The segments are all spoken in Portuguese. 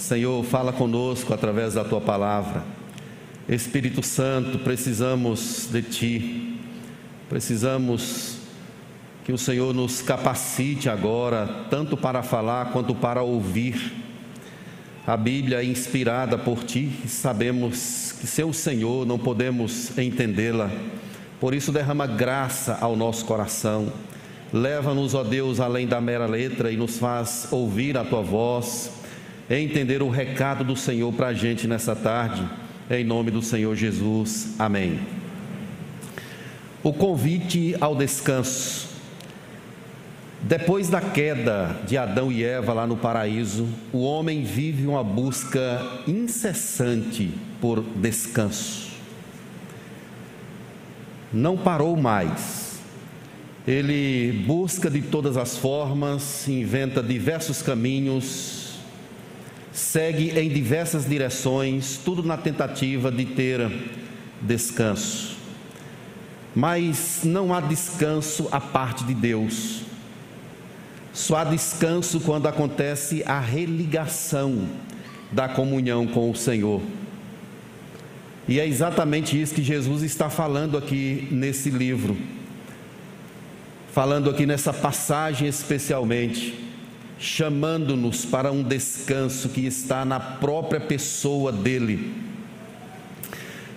Senhor, fala conosco através da tua palavra. Espírito Santo, precisamos de ti. Precisamos que o Senhor nos capacite agora, tanto para falar quanto para ouvir. A Bíblia é inspirada por ti, sabemos que sem o Senhor não podemos entendê-la. Por isso, derrama graça ao nosso coração. Leva-nos, ó Deus, além da mera letra e nos faz ouvir a tua voz, entender o recado do Senhor para a gente nessa tarde, em nome do Senhor Jesus. Amém. O convite ao descanso. Depois da queda de Adão e Eva lá no paraíso, o homem vive uma busca incessante por descanso. Não parou mais. Ele busca de todas as formas, inventa diversos caminhos, segue em diversas direções, tudo na tentativa de ter descanso. Mas não há descanso à parte de Deus. Só há descanso quando acontece a religação da comunhão com o Senhor. E é exatamente isso que Jesus está falando aqui nesse livro. Falando aqui nessa passagem especialmente, chamando-nos para um descanso que está na própria pessoa dele.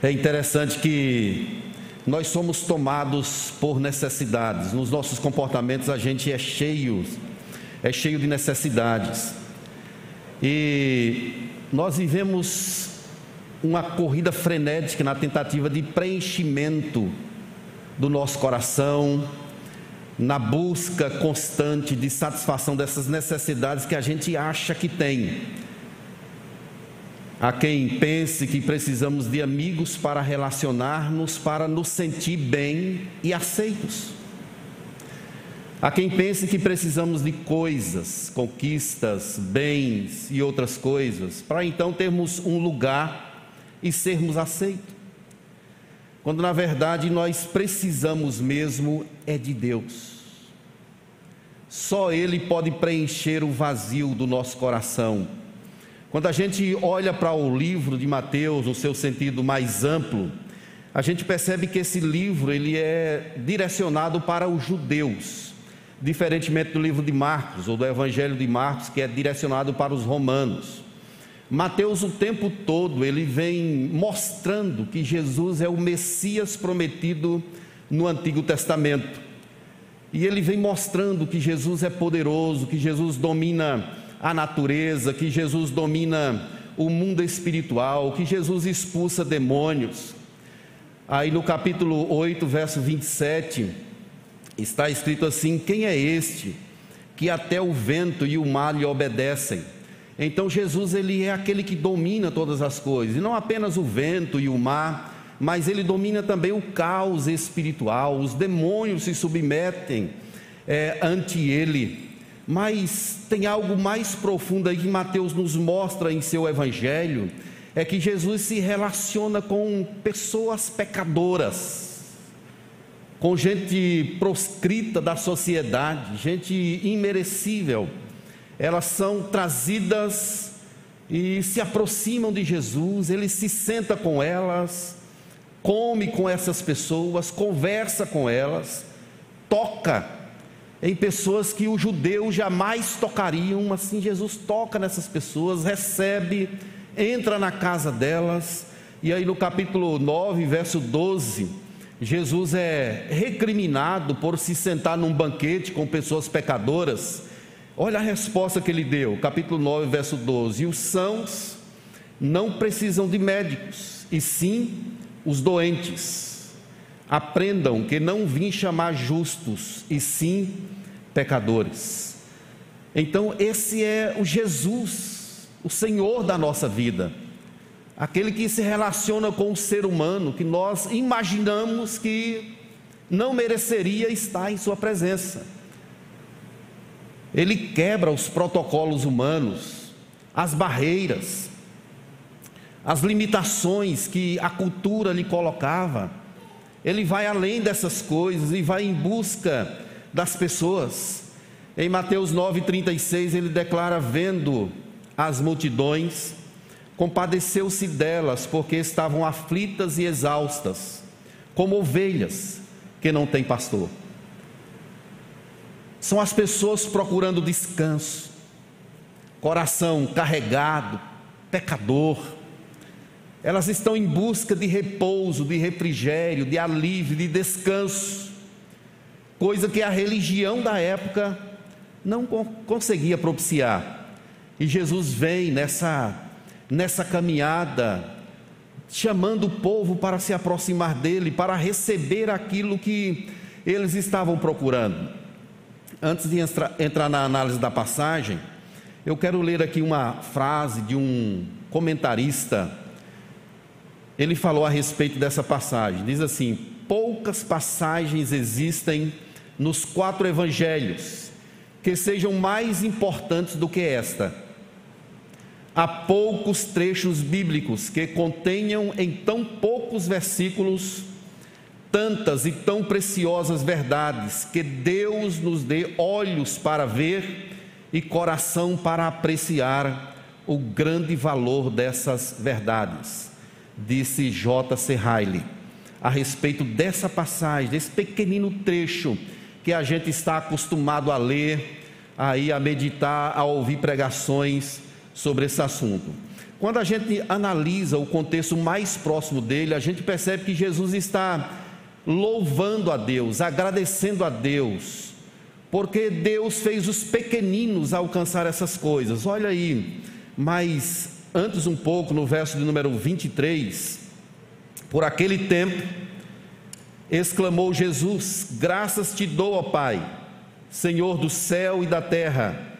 É interessante que nós somos tomados por necessidades. Nos nossos comportamentos a gente é cheio, é cheio de necessidades. E nós vivemos uma corrida frenética na tentativa de preenchimento do nosso coração, na busca constante de satisfação dessas necessidades que a gente acha que tem. Há quem pense que precisamos de amigos para relacionar-nos, para nos sentir bem e aceitos. Há quem pense que precisamos de coisas, conquistas, bens e outras coisas, para então termos um lugar e sermos aceitos. Quando na verdade nós precisamos mesmo é de Deus. Só Ele pode preencher o vazio do nosso coração quando a gente olha para o livro de Mateus, no seu sentido mais amplo, a gente percebe que esse livro ele é direcionado para os judeus, diferentemente do livro de Marcos ou do Evangelho de Marcos, que é direcionado para os romanos. Mateus o tempo todo ele vem mostrando que Jesus é o Messias prometido no Antigo Testamento. E ele vem mostrando que Jesus é poderoso, que Jesus domina a natureza, que Jesus domina o mundo espiritual, que Jesus expulsa demônios. Aí no capítulo 8, verso 27, está escrito assim: Quem é este que até o vento e o mar lhe obedecem? Então Jesus ele é aquele que domina todas as coisas, e não apenas o vento e o mar, mas ele domina também o caos espiritual, os demônios se submetem é, ante ele. Mas tem algo mais profundo aí que Mateus nos mostra em seu evangelho, é que Jesus se relaciona com pessoas pecadoras, com gente proscrita da sociedade, gente imerecível. Elas são trazidas e se aproximam de Jesus, ele se senta com elas, come com essas pessoas, conversa com elas, toca em pessoas que os judeus jamais tocariam, assim Jesus toca nessas pessoas, recebe, entra na casa delas, e aí no capítulo 9, verso 12, Jesus é recriminado por se sentar num banquete com pessoas pecadoras. Olha a resposta que ele deu, capítulo 9, verso 12: E os sãos não precisam de médicos, e sim os doentes. Aprendam que não vim chamar justos, e sim pecadores. Então, esse é o Jesus, o Senhor da nossa vida, aquele que se relaciona com o ser humano, que nós imaginamos que não mereceria estar em Sua presença. Ele quebra os protocolos humanos, as barreiras, as limitações que a cultura lhe colocava. Ele vai além dessas coisas e vai em busca das pessoas. Em Mateus 9,36 ele declara: Vendo as multidões, compadeceu-se delas, porque estavam aflitas e exaustas, como ovelhas que não têm pastor. São as pessoas procurando descanso, coração carregado, pecador. Elas estão em busca de repouso, de refrigério, de alívio, de descanso, coisa que a religião da época não conseguia propiciar. E Jesus vem nessa, nessa caminhada, chamando o povo para se aproximar dele, para receber aquilo que eles estavam procurando. Antes de entrar na análise da passagem, eu quero ler aqui uma frase de um comentarista. Ele falou a respeito dessa passagem. Diz assim: Poucas passagens existem nos quatro evangelhos que sejam mais importantes do que esta. Há poucos trechos bíblicos que contenham em tão poucos versículos tantas e tão preciosas verdades que Deus nos dê olhos para ver e coração para apreciar o grande valor dessas verdades, disse J.C. Riley, a respeito dessa passagem, desse pequenino trecho que a gente está acostumado a ler, aí a meditar, a ouvir pregações sobre esse assunto. Quando a gente analisa o contexto mais próximo dele, a gente percebe que Jesus está louvando a Deus, agradecendo a Deus porque Deus fez os pequeninos alcançar essas coisas. Olha aí, mas antes um pouco, no verso de número 23, por aquele tempo, exclamou Jesus: Graças te dou, ó Pai, Senhor do céu e da terra,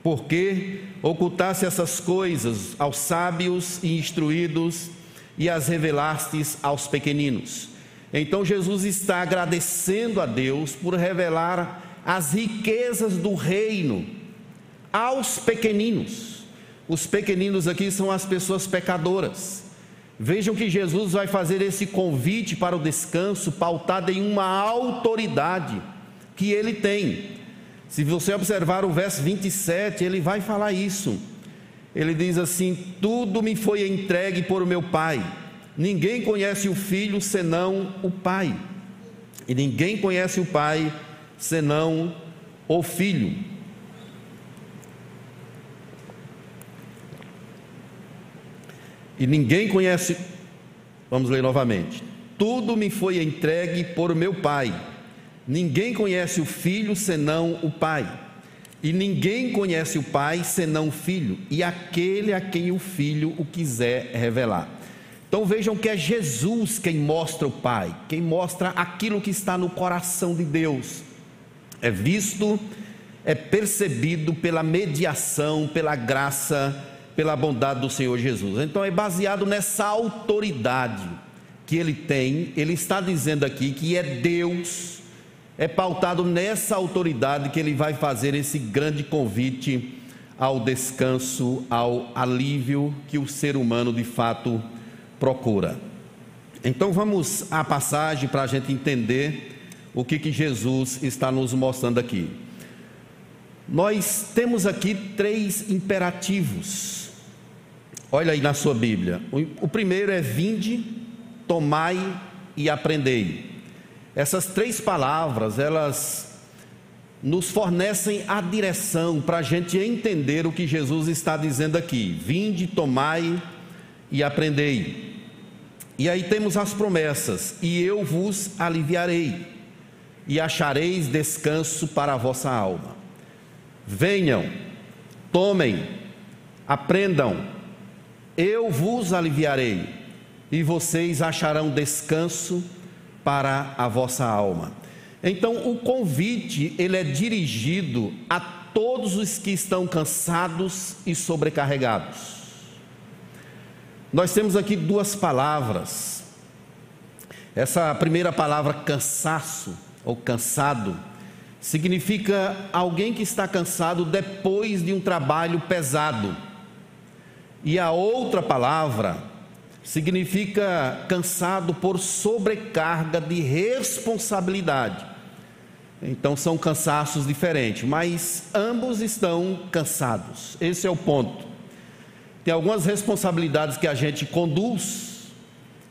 porque ocultaste essas coisas aos sábios e instruídos e as revelastes aos pequeninos. Então Jesus está agradecendo a Deus por revelar as riquezas do reino aos pequeninos. Os pequeninos aqui são as pessoas pecadoras. Vejam que Jesus vai fazer esse convite para o descanso pautado em uma autoridade que ele tem. Se você observar o verso 27, ele vai falar isso. Ele diz assim: Tudo me foi entregue por meu Pai. Ninguém conhece o filho senão o Pai. E ninguém conhece o Pai senão o Filho. E ninguém conhece, vamos ler novamente. Tudo me foi entregue por meu Pai. Ninguém conhece o Filho senão o Pai. E ninguém conhece o Pai senão o Filho, e aquele a quem o Filho o quiser revelar. Então vejam que é Jesus quem mostra o Pai, quem mostra aquilo que está no coração de Deus é visto, é percebido pela mediação, pela graça, pela bondade do Senhor Jesus. Então é baseado nessa autoridade que ele tem, ele está dizendo aqui que é Deus, é pautado nessa autoridade que ele vai fazer esse grande convite ao descanso, ao alívio que o ser humano de fato procura. Então vamos à passagem para a gente entender o que, que Jesus está nos mostrando aqui. Nós temos aqui três imperativos. Olha aí na sua Bíblia. O, o primeiro é vinde, tomai e aprendei. Essas três palavras, elas nos fornecem a direção para a gente entender o que Jesus está dizendo aqui. Vinde, tomai e aprendei. E aí temos as promessas: e eu vos aliviarei e achareis descanso para a vossa alma. Venham, tomem, aprendam, eu vos aliviarei, e vocês acharão descanso para a vossa alma. Então, o convite, ele é dirigido a todos os que estão cansados e sobrecarregados. Nós temos aqui duas palavras. Essa primeira palavra, cansaço, ou cansado, significa alguém que está cansado depois de um trabalho pesado. E a outra palavra significa cansado por sobrecarga de responsabilidade. Então são cansaços diferentes, mas ambos estão cansados. Esse é o ponto. Tem algumas responsabilidades que a gente conduz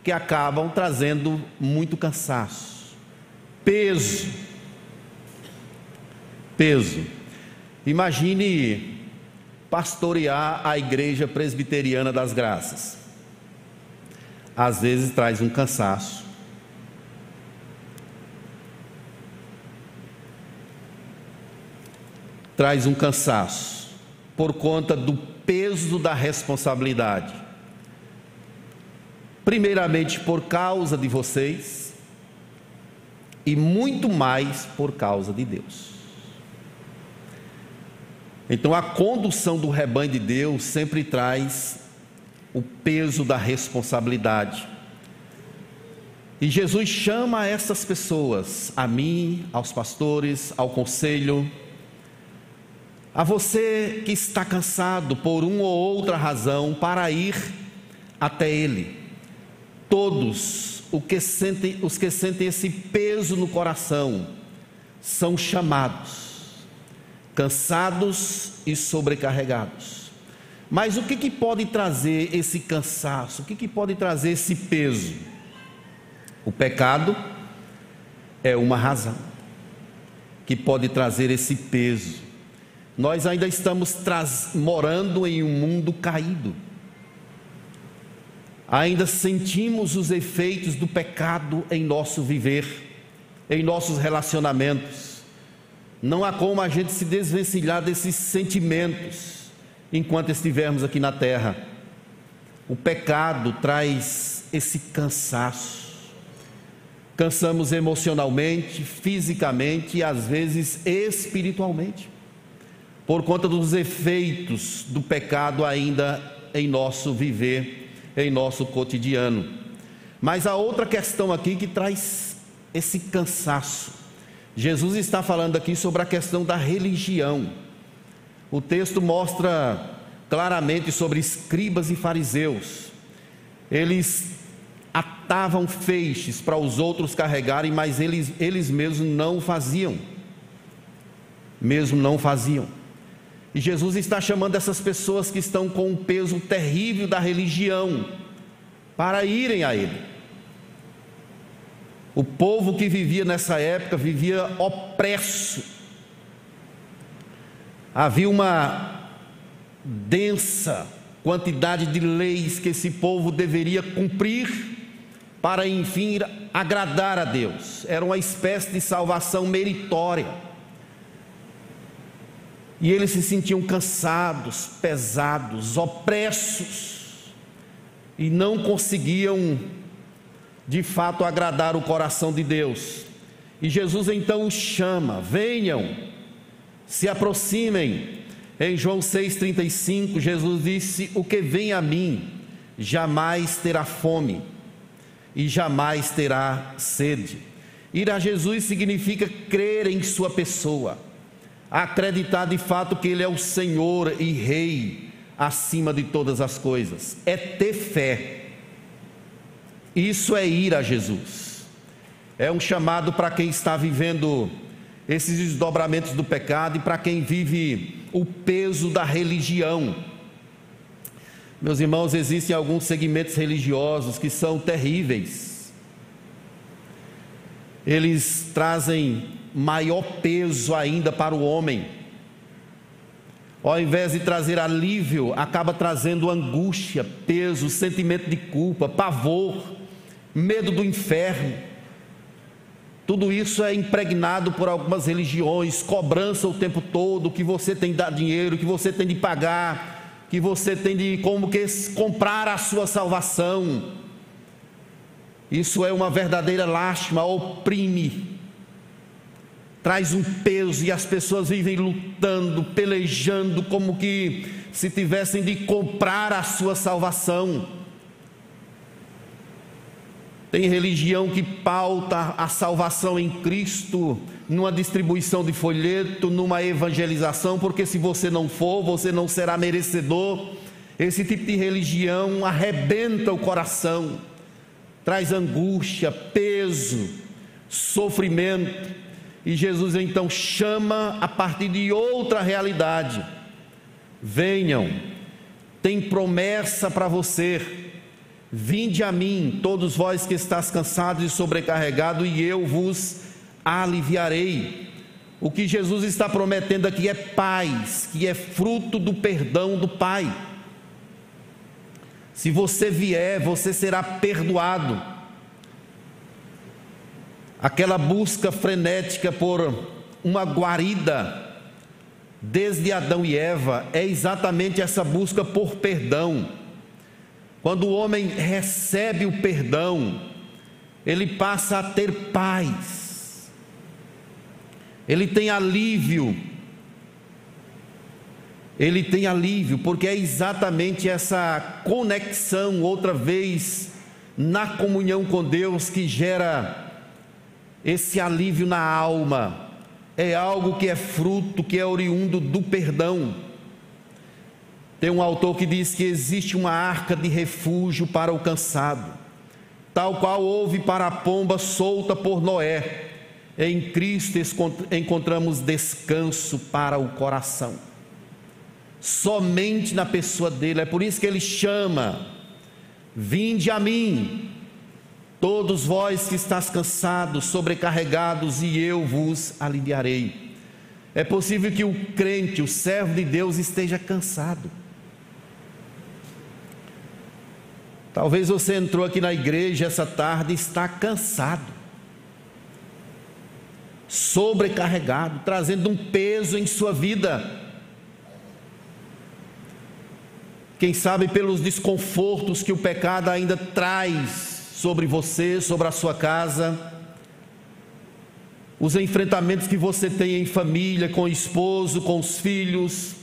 que acabam trazendo muito cansaço, peso. Peso. Imagine pastorear a igreja presbiteriana das graças. Às vezes traz um cansaço. Traz um cansaço por conta do peso da responsabilidade. Primeiramente por causa de vocês e muito mais por causa de Deus. Então a condução do rebanho de Deus sempre traz o peso da responsabilidade. E Jesus chama essas pessoas, a mim, aos pastores, ao conselho, a você que está cansado por uma ou outra razão, para ir até Ele. Todos os que sentem, os que sentem esse peso no coração são chamados cansados e sobrecarregados. Mas o que, que pode trazer esse cansaço? O que, que pode trazer esse peso? O pecado é uma razão que pode trazer esse peso. Nós ainda estamos morando em um mundo caído. Ainda sentimos os efeitos do pecado em nosso viver, em nossos relacionamentos não há como a gente se desvencilhar desses sentimentos enquanto estivermos aqui na terra. O pecado traz esse cansaço. Cansamos emocionalmente, fisicamente e às vezes espiritualmente, por conta dos efeitos do pecado ainda em nosso viver, em nosso cotidiano. Mas há outra questão aqui que traz esse cansaço Jesus está falando aqui sobre a questão da religião. O texto mostra claramente sobre escribas e fariseus. Eles atavam feixes para os outros carregarem, mas eles, eles mesmos não faziam. Mesmo não faziam. E Jesus está chamando essas pessoas que estão com o peso terrível da religião para irem a Ele. O povo que vivia nessa época vivia opresso. Havia uma densa quantidade de leis que esse povo deveria cumprir para enfim agradar a Deus. Era uma espécie de salvação meritória. E eles se sentiam cansados, pesados, opressos, e não conseguiam de fato agradar o coração de Deus. E Jesus então os chama: venham, se aproximem. Em João 6,35, Jesus disse: O que vem a mim jamais terá fome e jamais terá sede. Ir a Jesus significa crer em Sua pessoa, acreditar de fato que Ele é o Senhor e Rei acima de todas as coisas, é ter fé isso é ir a Jesus. É um chamado para quem está vivendo esses desdobramentos do pecado e para quem vive o peso da religião. Meus irmãos, existem alguns segmentos religiosos que são terríveis. Eles trazem maior peso ainda para o homem. Ao invés de trazer alívio, acaba trazendo angústia, peso, sentimento de culpa, pavor medo do inferno. Tudo isso é impregnado por algumas religiões, cobrança o tempo todo, que você tem de dar dinheiro, que você tem de pagar, que você tem de como que comprar a sua salvação. Isso é uma verdadeira lástima, oprime, traz um peso e as pessoas vivem lutando, pelejando, como que se tivessem de comprar a sua salvação. Tem religião que pauta a salvação em Cristo numa distribuição de folheto, numa evangelização, porque se você não for, você não será merecedor. Esse tipo de religião arrebenta o coração, traz angústia, peso, sofrimento. E Jesus então chama a partir de outra realidade: venham, tem promessa para você. Vinde a mim, todos vós que estáis cansados e sobrecarregados, e eu vos aliviarei. O que Jesus está prometendo aqui é paz, que é fruto do perdão do Pai. Se você vier, você será perdoado. Aquela busca frenética por uma guarida desde Adão e Eva é exatamente essa busca por perdão. Quando o homem recebe o perdão, ele passa a ter paz, ele tem alívio, ele tem alívio, porque é exatamente essa conexão, outra vez, na comunhão com Deus, que gera esse alívio na alma é algo que é fruto, que é oriundo do perdão. Tem um autor que diz que existe uma arca de refúgio para o cansado, tal qual houve para a pomba solta por Noé. Em Cristo encontramos descanso para o coração. Somente na pessoa dele, é por isso que ele chama: Vinde a mim, Todos vós que estás cansados, sobrecarregados, e eu vos aliviarei. É possível que o crente, o servo de Deus, esteja cansado. Talvez você entrou aqui na igreja essa tarde e está cansado, sobrecarregado, trazendo um peso em sua vida. Quem sabe pelos desconfortos que o pecado ainda traz sobre você, sobre a sua casa, os enfrentamentos que você tem em família, com o esposo, com os filhos,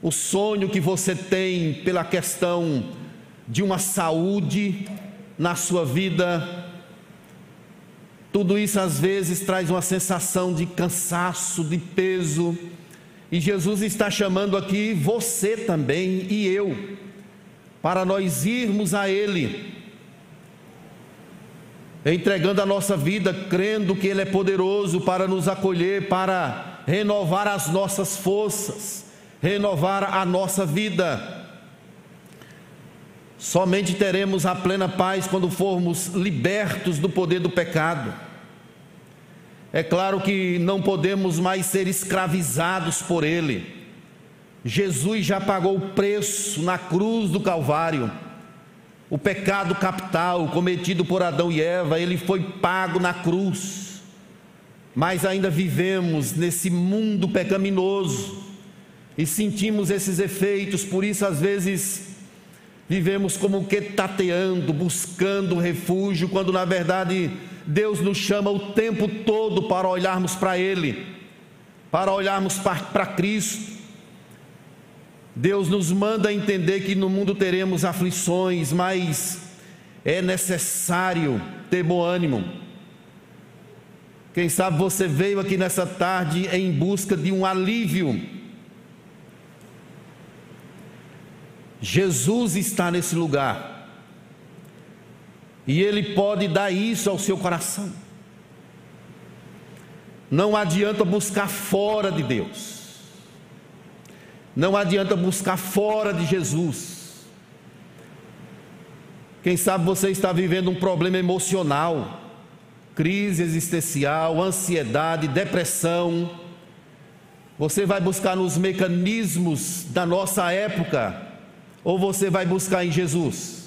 o sonho que você tem pela questão de uma saúde na sua vida. Tudo isso às vezes traz uma sensação de cansaço, de peso, e Jesus está chamando aqui você também e eu, para nós irmos a Ele entregando a nossa vida, crendo que Ele é poderoso para nos acolher, para renovar as nossas forças, renovar a nossa vida. Somente teremos a plena paz quando formos libertos do poder do pecado. É claro que não podemos mais ser escravizados por ele. Jesus já pagou o preço na cruz do Calvário o pecado capital cometido por Adão e Eva, ele foi pago na cruz. Mas ainda vivemos nesse mundo pecaminoso e sentimos esses efeitos, por isso às vezes vivemos como que tateando, buscando refúgio, quando na verdade Deus nos chama o tempo todo para olharmos para Ele, para olharmos para Cristo. Deus nos manda entender que no mundo teremos aflições, mas é necessário ter bom ânimo. Quem sabe você veio aqui nessa tarde em busca de um alívio. Jesus está nesse lugar. E Ele pode dar isso ao seu coração. Não adianta buscar fora de Deus. Não adianta buscar fora de Jesus. Quem sabe você está vivendo um problema emocional, crise existencial, ansiedade, depressão. Você vai buscar nos mecanismos da nossa época ou você vai buscar em Jesus?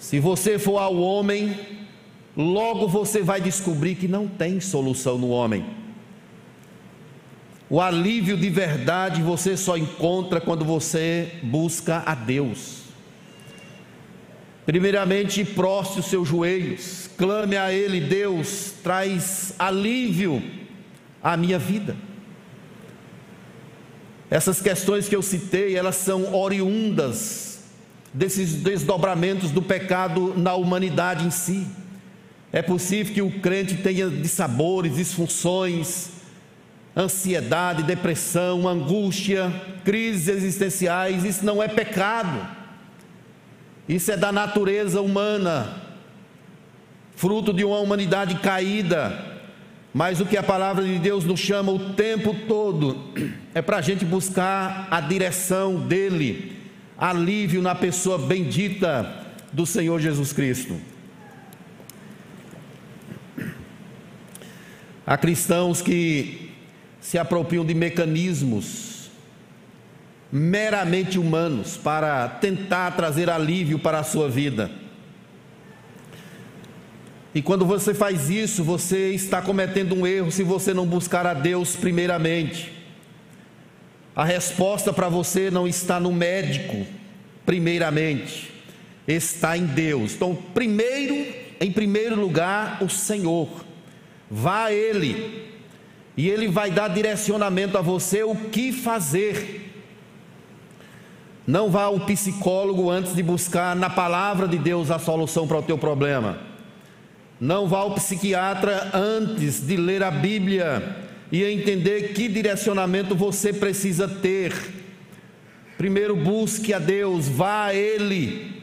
Se você for ao homem, logo você vai descobrir que não tem solução no homem. O alívio de verdade você só encontra quando você busca a Deus. Primeiramente, proste os seus joelhos, clame a Ele, Deus, traz alívio à minha vida. Essas questões que eu citei, elas são oriundas desses desdobramentos do pecado na humanidade em si. É possível que o crente tenha dissabores, disfunções, ansiedade, depressão, angústia, crises existenciais, isso não é pecado. Isso é da natureza humana, fruto de uma humanidade caída. Mas o que a palavra de Deus nos chama o tempo todo é para a gente buscar a direção dEle, alívio na pessoa bendita do Senhor Jesus Cristo. Há cristãos que se apropriam de mecanismos meramente humanos para tentar trazer alívio para a sua vida. E quando você faz isso, você está cometendo um erro se você não buscar a Deus primeiramente. A resposta para você não está no médico, primeiramente, está em Deus. Então, primeiro, em primeiro lugar, o Senhor. Vá a Ele, e Ele vai dar direcionamento a você o que fazer. Não vá ao psicólogo antes de buscar na palavra de Deus a solução para o teu problema. Não vá ao psiquiatra antes de ler a Bíblia e entender que direcionamento você precisa ter. Primeiro busque a Deus, vá a Ele,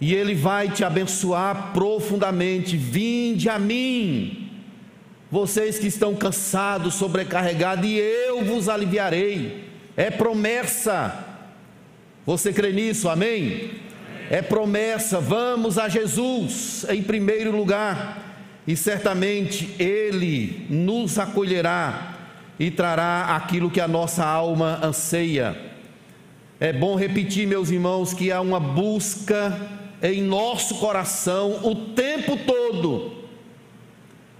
e Ele vai te abençoar profundamente. Vinde a mim, vocês que estão cansados, sobrecarregados, e eu vos aliviarei. É promessa. Você crê nisso? Amém? É promessa. Vamos a Jesus em primeiro lugar, e certamente Ele nos acolherá e trará aquilo que a nossa alma anseia. É bom repetir, meus irmãos, que há uma busca em nosso coração o tempo todo.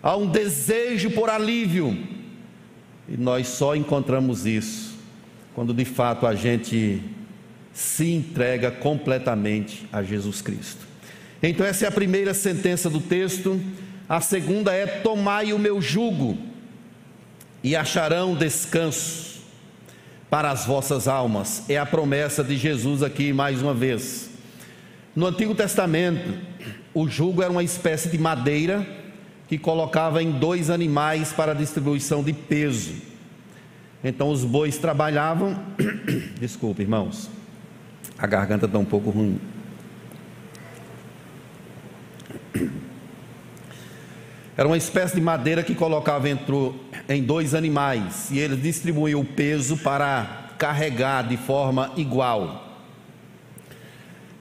Há um desejo por alívio. E nós só encontramos isso quando de fato a gente se entrega completamente a Jesus Cristo. Então, essa é a primeira sentença do texto. A segunda é: Tomai o meu jugo e acharão descanso para as vossas almas. É a promessa de Jesus aqui mais uma vez. No Antigo Testamento, o jugo era uma espécie de madeira que colocava em dois animais para distribuição de peso. Então os bois trabalhavam. Desculpe, irmãos, a garganta está um pouco ruim. Era uma espécie de madeira que colocava em dois animais e eles distribuíam o peso para carregar de forma igual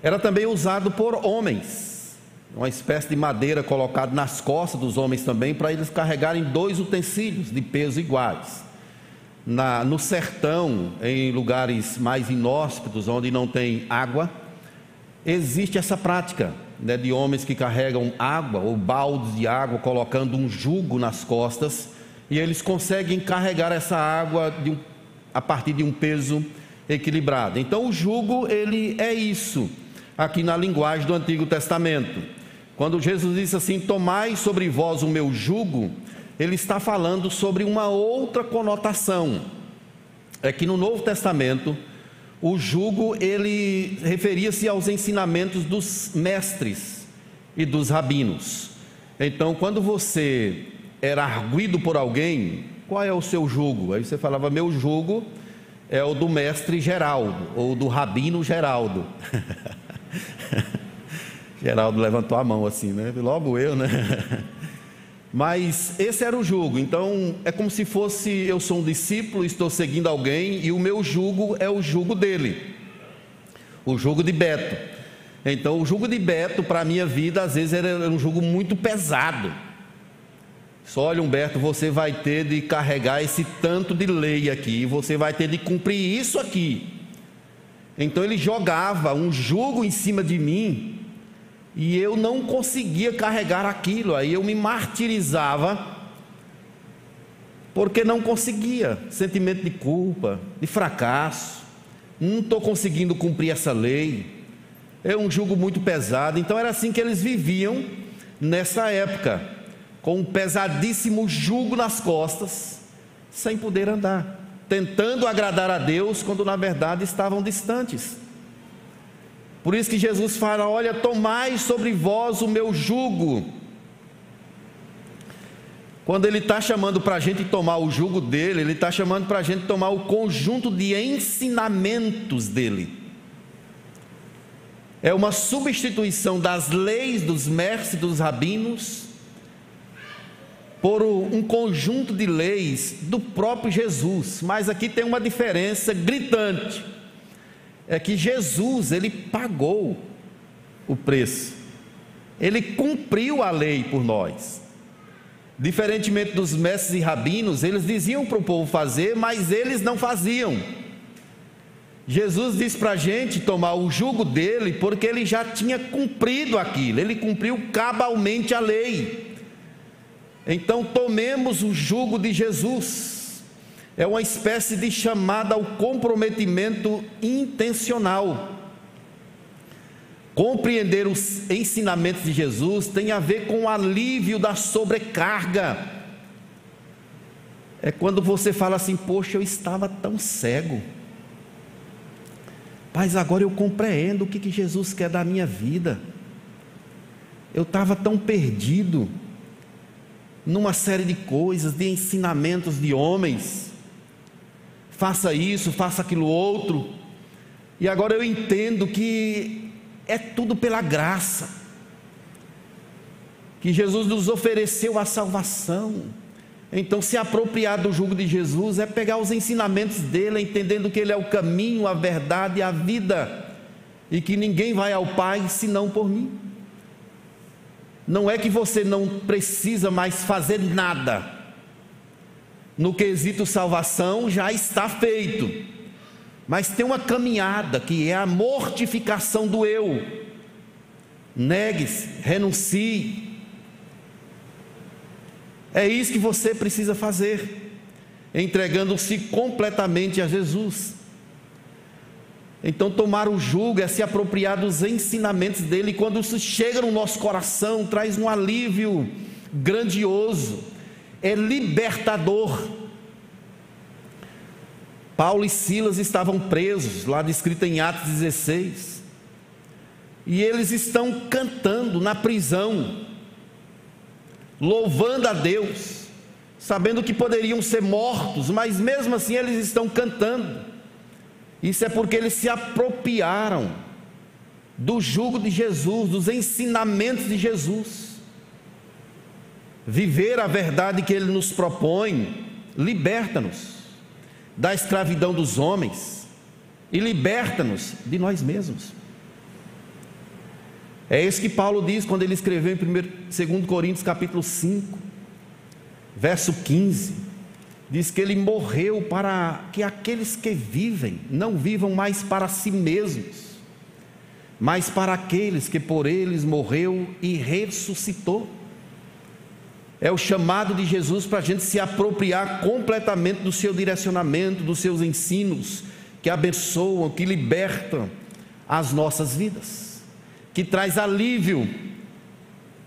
era também usado por homens, uma espécie de madeira colocada nas costas dos homens também, para eles carregarem dois utensílios de peso iguais. Na, no sertão, em lugares mais inóspitos, onde não tem água, existe essa prática né, de homens que carregam água ou baldes de água, colocando um jugo nas costas, e eles conseguem carregar essa água um, a partir de um peso equilibrado. Então, o jugo ele é isso aqui na linguagem do Antigo Testamento. Quando Jesus disse assim: Tomai sobre vós o meu jugo, ele está falando sobre uma outra conotação. É que no Novo Testamento, o jugo ele referia-se aos ensinamentos dos mestres e dos rabinos. Então, quando você era arguido por alguém, qual é o seu jugo? Aí você falava: Meu jugo é o do mestre Geraldo, ou do rabino Geraldo. Geraldo levantou a mão assim, né? Logo eu, né? Mas esse era o jugo. Então é como se fosse eu sou um discípulo, estou seguindo alguém e o meu jugo é o jugo dele. O jugo de Beto. Então o jugo de Beto para a minha vida às vezes era um jugo muito pesado. Só olha, Humberto, você vai ter de carregar esse tanto de lei aqui, você vai ter de cumprir isso aqui. Então ele jogava um jugo em cima de mim e eu não conseguia carregar aquilo. Aí eu me martirizava porque não conseguia. Sentimento de culpa, de fracasso. Não estou conseguindo cumprir essa lei. É um jugo muito pesado. Então era assim que eles viviam nessa época, com um pesadíssimo jugo nas costas, sem poder andar tentando agradar a Deus, quando na verdade estavam distantes. Por isso que Jesus fala: Olha, tomai sobre vós o meu jugo. Quando ele está chamando para a gente tomar o jugo dele, ele está chamando para a gente tomar o conjunto de ensinamentos dele. É uma substituição das leis dos mestres dos rabinos por um conjunto de leis do próprio Jesus, mas aqui tem uma diferença gritante. É que Jesus, ele pagou o preço. Ele cumpriu a lei por nós. Diferentemente dos mestres e rabinos, eles diziam para o povo fazer, mas eles não faziam. Jesus disse para a gente tomar o jugo dele, porque ele já tinha cumprido aquilo, ele cumpriu cabalmente a lei. Então tomemos o jugo de Jesus, é uma espécie de chamada ao comprometimento intencional. Compreender os ensinamentos de Jesus tem a ver com o alívio da sobrecarga. É quando você fala assim: Poxa, eu estava tão cego. Mas agora eu compreendo o que, que Jesus quer da minha vida. Eu estava tão perdido numa série de coisas, de ensinamentos de homens. Faça isso, faça aquilo outro. E agora eu entendo que é tudo pela graça. Que Jesus nos ofereceu a salvação. Então, se apropriar do jugo de Jesus é pegar os ensinamentos dele, entendendo que ele é o caminho, a verdade e a vida, e que ninguém vai ao Pai senão por mim. Não é que você não precisa mais fazer nada, no quesito salvação já está feito. Mas tem uma caminhada que é a mortificação do eu. Negue-se, renuncie. É isso que você precisa fazer, entregando-se completamente a Jesus. Então, tomar o jugo é se apropriar dos ensinamentos dele, e quando isso chega no nosso coração, traz um alívio grandioso, é libertador. Paulo e Silas estavam presos, lá descrito em Atos 16. E eles estão cantando na prisão, louvando a Deus, sabendo que poderiam ser mortos, mas mesmo assim eles estão cantando. Isso é porque eles se apropriaram do jugo de Jesus, dos ensinamentos de Jesus. Viver a verdade que ele nos propõe liberta-nos da escravidão dos homens e liberta-nos de nós mesmos. É isso que Paulo diz quando ele escreveu em 2 Coríntios capítulo 5, verso 15. Diz que ele morreu para que aqueles que vivem não vivam mais para si mesmos, mas para aqueles que por eles morreu e ressuscitou é o chamado de Jesus para a gente se apropriar completamente do seu direcionamento, dos seus ensinos, que abençoam, que libertam as nossas vidas, que traz alívio,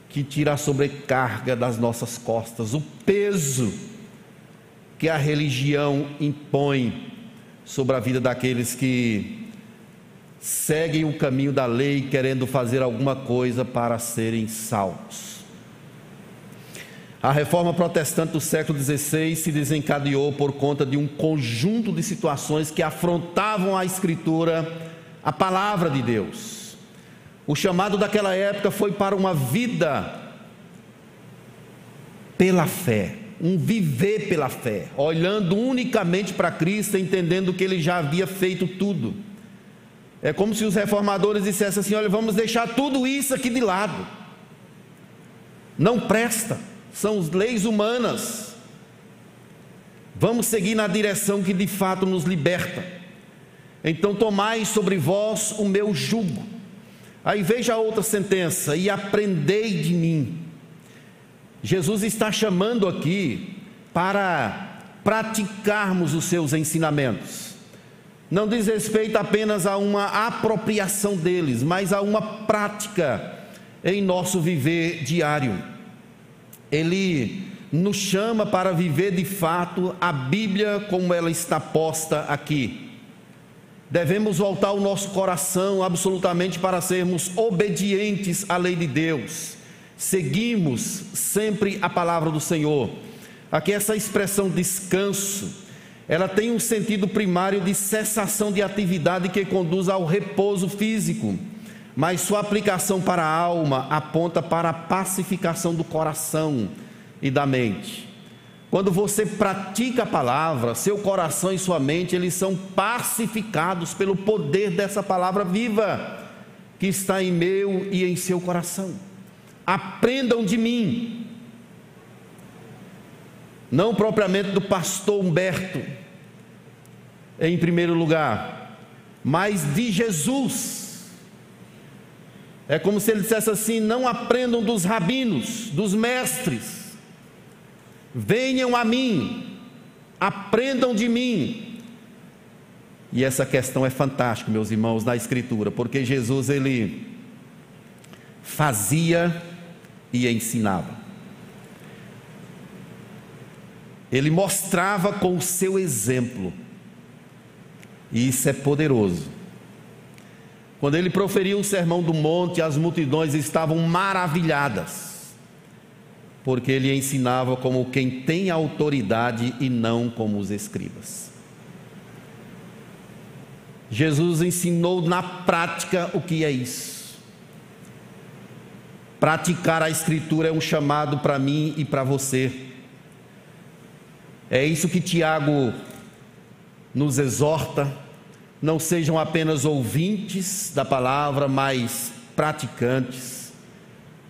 que tira a sobrecarga das nossas costas, o peso que a religião impõe sobre a vida daqueles que seguem o caminho da lei, querendo fazer alguma coisa para serem salvos. A reforma protestante do século XVI se desencadeou por conta de um conjunto de situações que afrontavam a Escritura, a palavra de Deus. O chamado daquela época foi para uma vida pela fé, um viver pela fé, olhando unicamente para Cristo, entendendo que Ele já havia feito tudo. É como se os reformadores dissessem assim: olha, vamos deixar tudo isso aqui de lado, não presta são as leis humanas. Vamos seguir na direção que de fato nos liberta. Então tomai sobre vós o meu jugo. Aí veja a outra sentença: e aprendei de mim. Jesus está chamando aqui para praticarmos os seus ensinamentos. Não diz respeito apenas a uma apropriação deles, mas a uma prática em nosso viver diário ele nos chama para viver de fato a Bíblia como ela está posta aqui. Devemos voltar o nosso coração absolutamente para sermos obedientes à lei de Deus. Seguimos sempre a palavra do Senhor. Aqui essa expressão descanso, ela tem um sentido primário de cessação de atividade que conduz ao repouso físico mas sua aplicação para a alma aponta para a pacificação do coração, e da mente. Quando você pratica a palavra, seu coração e sua mente, eles são pacificados pelo poder dessa palavra viva que está em meu e em seu coração. Aprendam de mim, não propriamente do pastor Humberto, em primeiro lugar, mas de Jesus. É como se ele dissesse assim: não aprendam dos rabinos, dos mestres, Venham a mim, aprendam de mim. E essa questão é fantástica, meus irmãos, na Escritura, porque Jesus ele fazia e ensinava. Ele mostrava com o seu exemplo. E isso é poderoso. Quando ele proferiu o sermão do monte, as multidões estavam maravilhadas porque ele ensinava como quem tem autoridade e não como os escribas. Jesus ensinou na prática o que é isso. Praticar a Escritura é um chamado para mim e para você. É isso que Tiago nos exorta. Não sejam apenas ouvintes da palavra, mas praticantes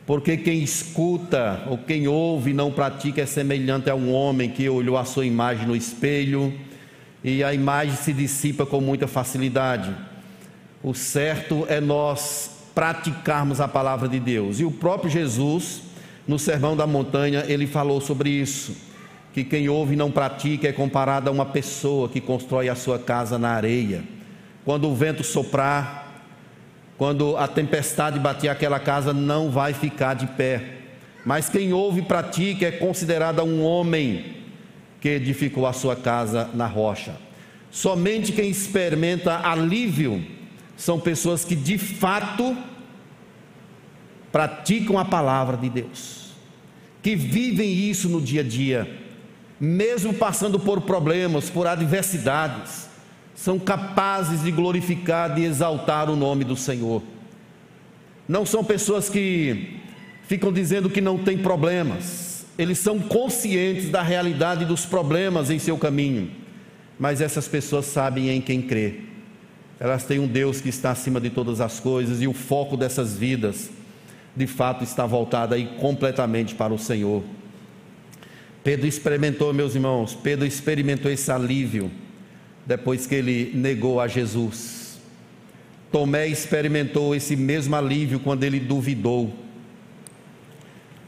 porque quem escuta ou quem ouve e não pratica é semelhante a um homem que olhou a sua imagem no espelho e a imagem se dissipa com muita facilidade. O certo é nós praticarmos a palavra de Deus. E o próprio Jesus, no Sermão da Montanha, ele falou sobre isso. Que quem ouve e não pratica é comparado a uma pessoa que constrói a sua casa na areia. Quando o vento soprar, quando a tempestade bater aquela casa, não vai ficar de pé. Mas quem ouve e pratica é considerado um homem que edificou a sua casa na rocha. Somente quem experimenta alívio são pessoas que de fato praticam a palavra de Deus, que vivem isso no dia a dia, mesmo passando por problemas, por adversidades são capazes de glorificar, e exaltar o nome do Senhor. Não são pessoas que ficam dizendo que não tem problemas, eles são conscientes da realidade dos problemas em seu caminho, mas essas pessoas sabem em quem crer. Elas têm um Deus que está acima de todas as coisas e o foco dessas vidas, de fato, está voltado aí completamente para o Senhor. Pedro experimentou, meus irmãos, Pedro experimentou esse alívio depois que ele negou a Jesus. Tomé experimentou esse mesmo alívio quando ele duvidou.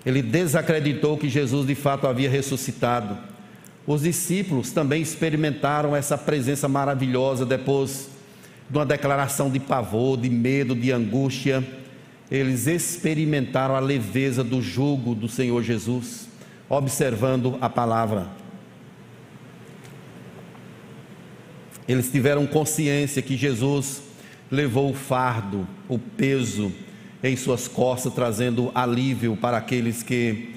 Ele desacreditou que Jesus de fato havia ressuscitado. Os discípulos também experimentaram essa presença maravilhosa depois de uma declaração de pavor, de medo, de angústia. Eles experimentaram a leveza do jugo do Senhor Jesus, observando a palavra. Eles tiveram consciência que Jesus levou o fardo, o peso em suas costas, trazendo alívio para aqueles que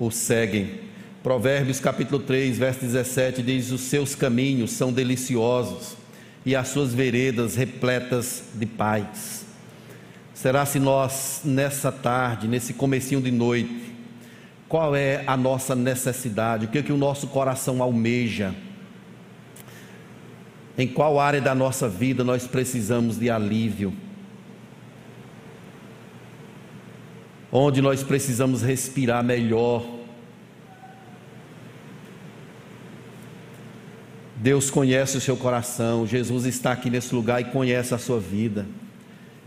o seguem. Provérbios capítulo 3, verso 17 diz: Os seus caminhos são deliciosos e as suas veredas repletas de paz. Será se nós nessa tarde, nesse comecinho de noite, qual é a nossa necessidade? O que é que o nosso coração almeja? Em qual área da nossa vida nós precisamos de alívio? Onde nós precisamos respirar melhor? Deus conhece o seu coração, Jesus está aqui nesse lugar e conhece a sua vida.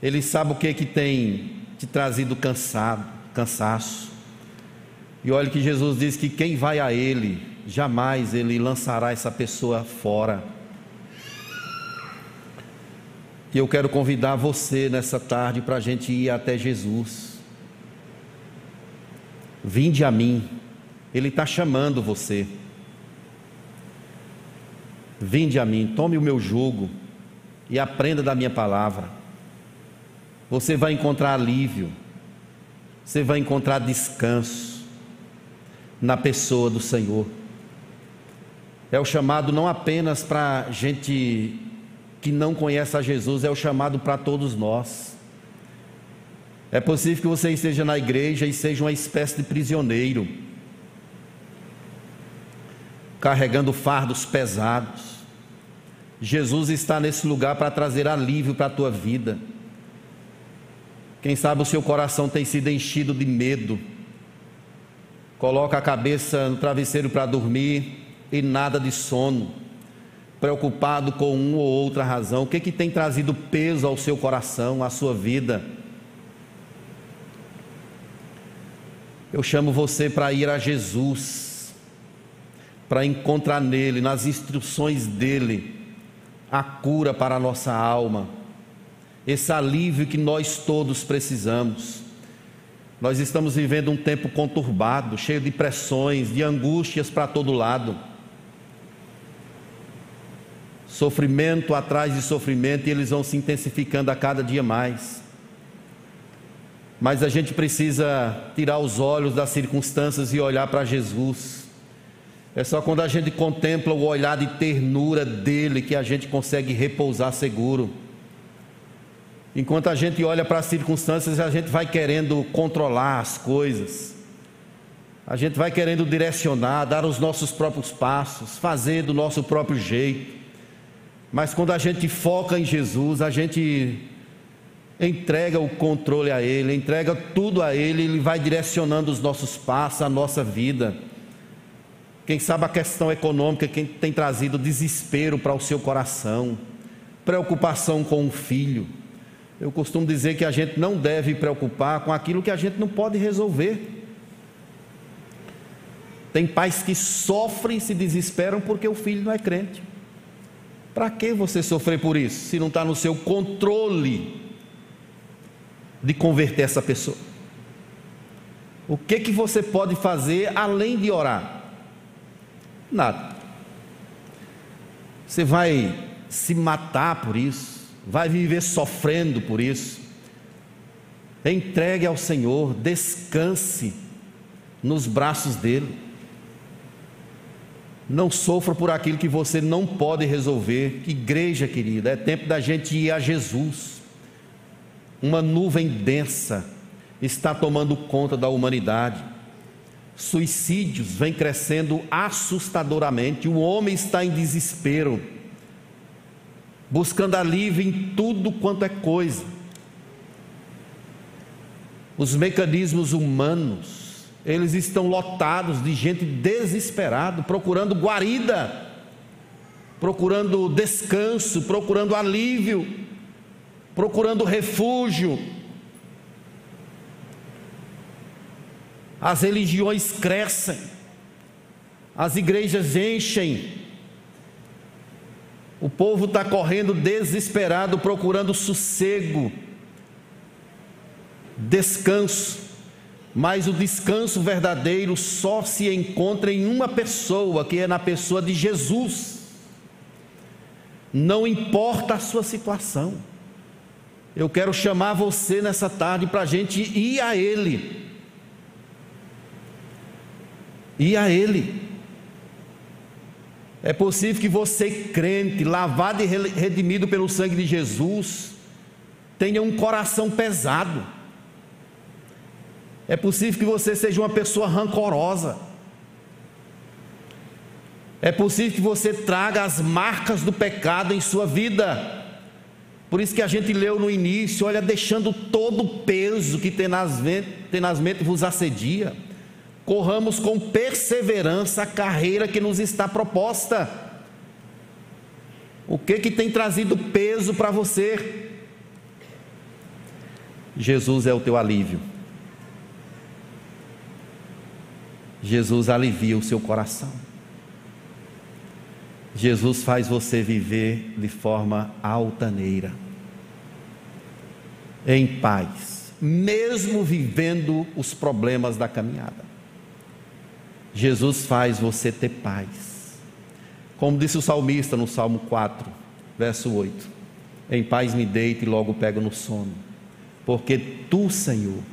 Ele sabe o que que tem te trazido cansado, cansaço. E olha que Jesus diz que quem vai a ele, jamais ele lançará essa pessoa fora. E eu quero convidar você nessa tarde para a gente ir até Jesus. Vinde a mim, Ele está chamando você. Vinde a mim, tome o meu jugo e aprenda da minha palavra. Você vai encontrar alívio, você vai encontrar descanso na pessoa do Senhor. É o chamado não apenas para gente que não conhece a Jesus é o chamado para todos nós. É possível que você esteja na igreja e seja uma espécie de prisioneiro. carregando fardos pesados. Jesus está nesse lugar para trazer alívio para a tua vida. Quem sabe o seu coração tem sido enchido de medo. Coloca a cabeça no travesseiro para dormir e nada de sono. Preocupado com uma ou outra razão. O que, que tem trazido peso ao seu coração, à sua vida? Eu chamo você para ir a Jesus, para encontrar nele, nas instruções dele, a cura para a nossa alma, esse alívio que nós todos precisamos. Nós estamos vivendo um tempo conturbado, cheio de pressões, de angústias para todo lado. Sofrimento atrás de sofrimento e eles vão se intensificando a cada dia mais. Mas a gente precisa tirar os olhos das circunstâncias e olhar para Jesus. É só quando a gente contempla o olhar de ternura dele que a gente consegue repousar seguro. Enquanto a gente olha para as circunstâncias, a gente vai querendo controlar as coisas. A gente vai querendo direcionar, dar os nossos próprios passos, fazer do nosso próprio jeito. Mas quando a gente foca em Jesus, a gente entrega o controle a Ele, entrega tudo a Ele, Ele vai direcionando os nossos passos, a nossa vida. Quem sabe a questão econômica, quem tem trazido desespero para o seu coração, preocupação com o filho. Eu costumo dizer que a gente não deve preocupar com aquilo que a gente não pode resolver. Tem pais que sofrem e se desesperam porque o filho não é crente. Para que você sofrer por isso, se não está no seu controle de converter essa pessoa? O que que você pode fazer além de orar? Nada. Você vai se matar por isso, vai viver sofrendo por isso. Entregue ao Senhor, descanse nos braços dele. Não sofra por aquilo que você não pode resolver. Igreja querida, é tempo da gente ir a Jesus uma nuvem densa está tomando conta da humanidade. Suicídios vêm crescendo assustadoramente. O homem está em desespero, buscando alívio em tudo quanto é coisa. Os mecanismos humanos, eles estão lotados de gente desesperada, procurando guarida, procurando descanso, procurando alívio procurando refúgio. As religiões crescem, as igrejas enchem, o povo está correndo desesperado, procurando sossego, descanso, mas o descanso verdadeiro só se encontra em uma pessoa, que é na pessoa de Jesus. Não importa a sua situação. Eu quero chamar você nessa tarde para a gente ir a Ele. Ir a Ele. É possível que você, crente, lavado e redimido pelo sangue de Jesus, tenha um coração pesado. É possível que você seja uma pessoa rancorosa. É possível que você traga as marcas do pecado em sua vida. Por isso que a gente leu no início, olha, deixando todo o peso que tenazmente, vos assedia, corramos com perseverança a carreira que nos está proposta. O que que tem trazido peso para você? Jesus é o teu alívio. Jesus alivia o seu coração. Jesus faz você viver de forma altaneira, em paz, mesmo vivendo os problemas da caminhada. Jesus faz você ter paz. Como disse o salmista no Salmo 4, verso 8: Em paz me deito e logo pego no sono, porque tu, Senhor,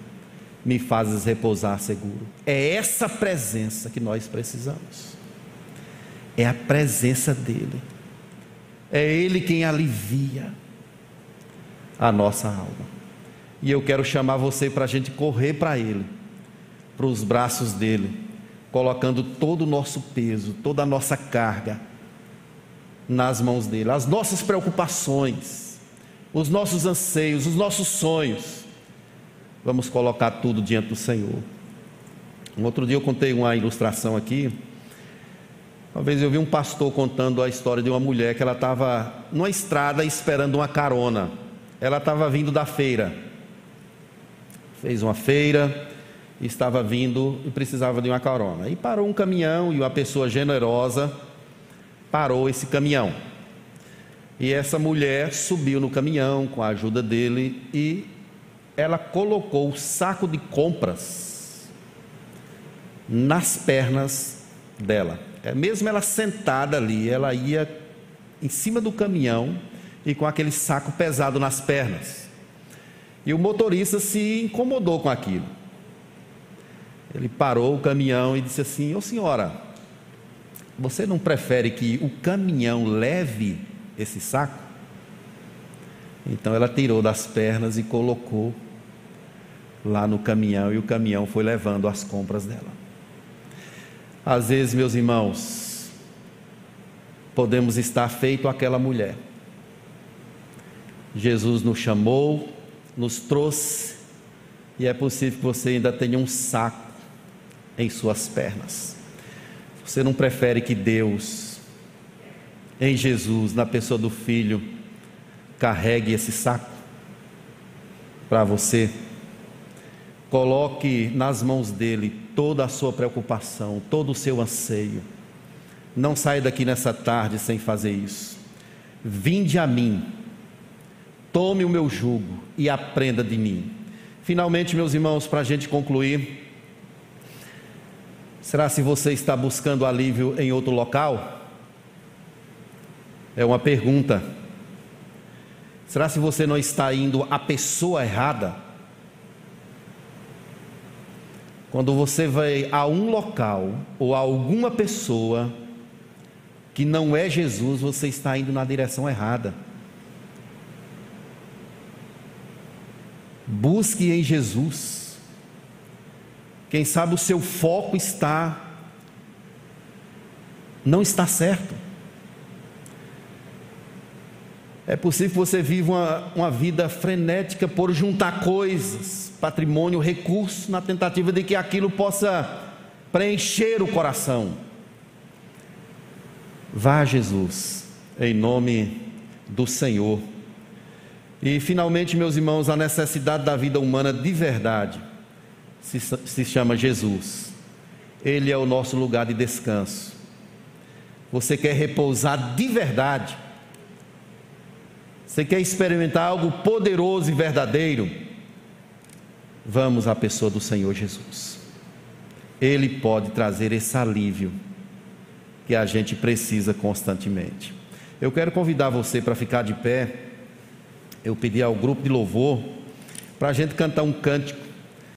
me fazes repousar seguro. É essa presença que nós precisamos é a presença dEle. É Ele quem alivia a nossa alma. E eu quero chamar você para a gente correr para Ele, para os braços dEle, colocando todo o nosso peso, toda a nossa carga nas mãos dele, as nossas preocupações, os nossos anseios, os nossos sonhos. Vamos colocar tudo diante do Senhor. Um outro dia eu contei uma ilustração aqui. Uma vez eu vi um pastor contando a história de uma mulher que ela estava numa estrada esperando uma carona. Ela estava vindo da feira. Fez uma feira, estava vindo e precisava de uma carona. E parou um caminhão e uma pessoa generosa parou esse caminhão. E essa mulher subiu no caminhão com a ajuda dele e ela colocou o saco de compras nas pernas dela. É, mesmo ela sentada ali, ela ia em cima do caminhão e com aquele saco pesado nas pernas. E o motorista se incomodou com aquilo. Ele parou o caminhão e disse assim: Ô senhora, você não prefere que o caminhão leve esse saco? Então ela tirou das pernas e colocou lá no caminhão e o caminhão foi levando as compras dela. Às vezes, meus irmãos, podemos estar feito aquela mulher. Jesus nos chamou, nos trouxe, e é possível que você ainda tenha um saco em suas pernas. Você não prefere que Deus, em Jesus, na pessoa do Filho, carregue esse saco para você? Coloque nas mãos dele toda a sua preocupação, todo o seu anseio. Não saia daqui nessa tarde sem fazer isso. Vinde a mim, tome o meu jugo e aprenda de mim. Finalmente, meus irmãos, para a gente concluir, Será se você está buscando alívio em outro local? É uma pergunta. Será se você não está indo à pessoa errada? Quando você vai a um local ou a alguma pessoa que não é Jesus, você está indo na direção errada. Busque em Jesus. Quem sabe o seu foco está não está certo. É possível que você viva uma, uma vida frenética por juntar coisas, patrimônio, recursos, na tentativa de que aquilo possa preencher o coração. Vá Jesus, em nome do Senhor. E finalmente, meus irmãos, a necessidade da vida humana de verdade se, se chama Jesus. Ele é o nosso lugar de descanso. Você quer repousar de verdade? Você quer experimentar algo poderoso e verdadeiro? Vamos à pessoa do Senhor Jesus. Ele pode trazer esse alívio que a gente precisa constantemente. Eu quero convidar você para ficar de pé. Eu pedi ao grupo de louvor para a gente cantar um cântico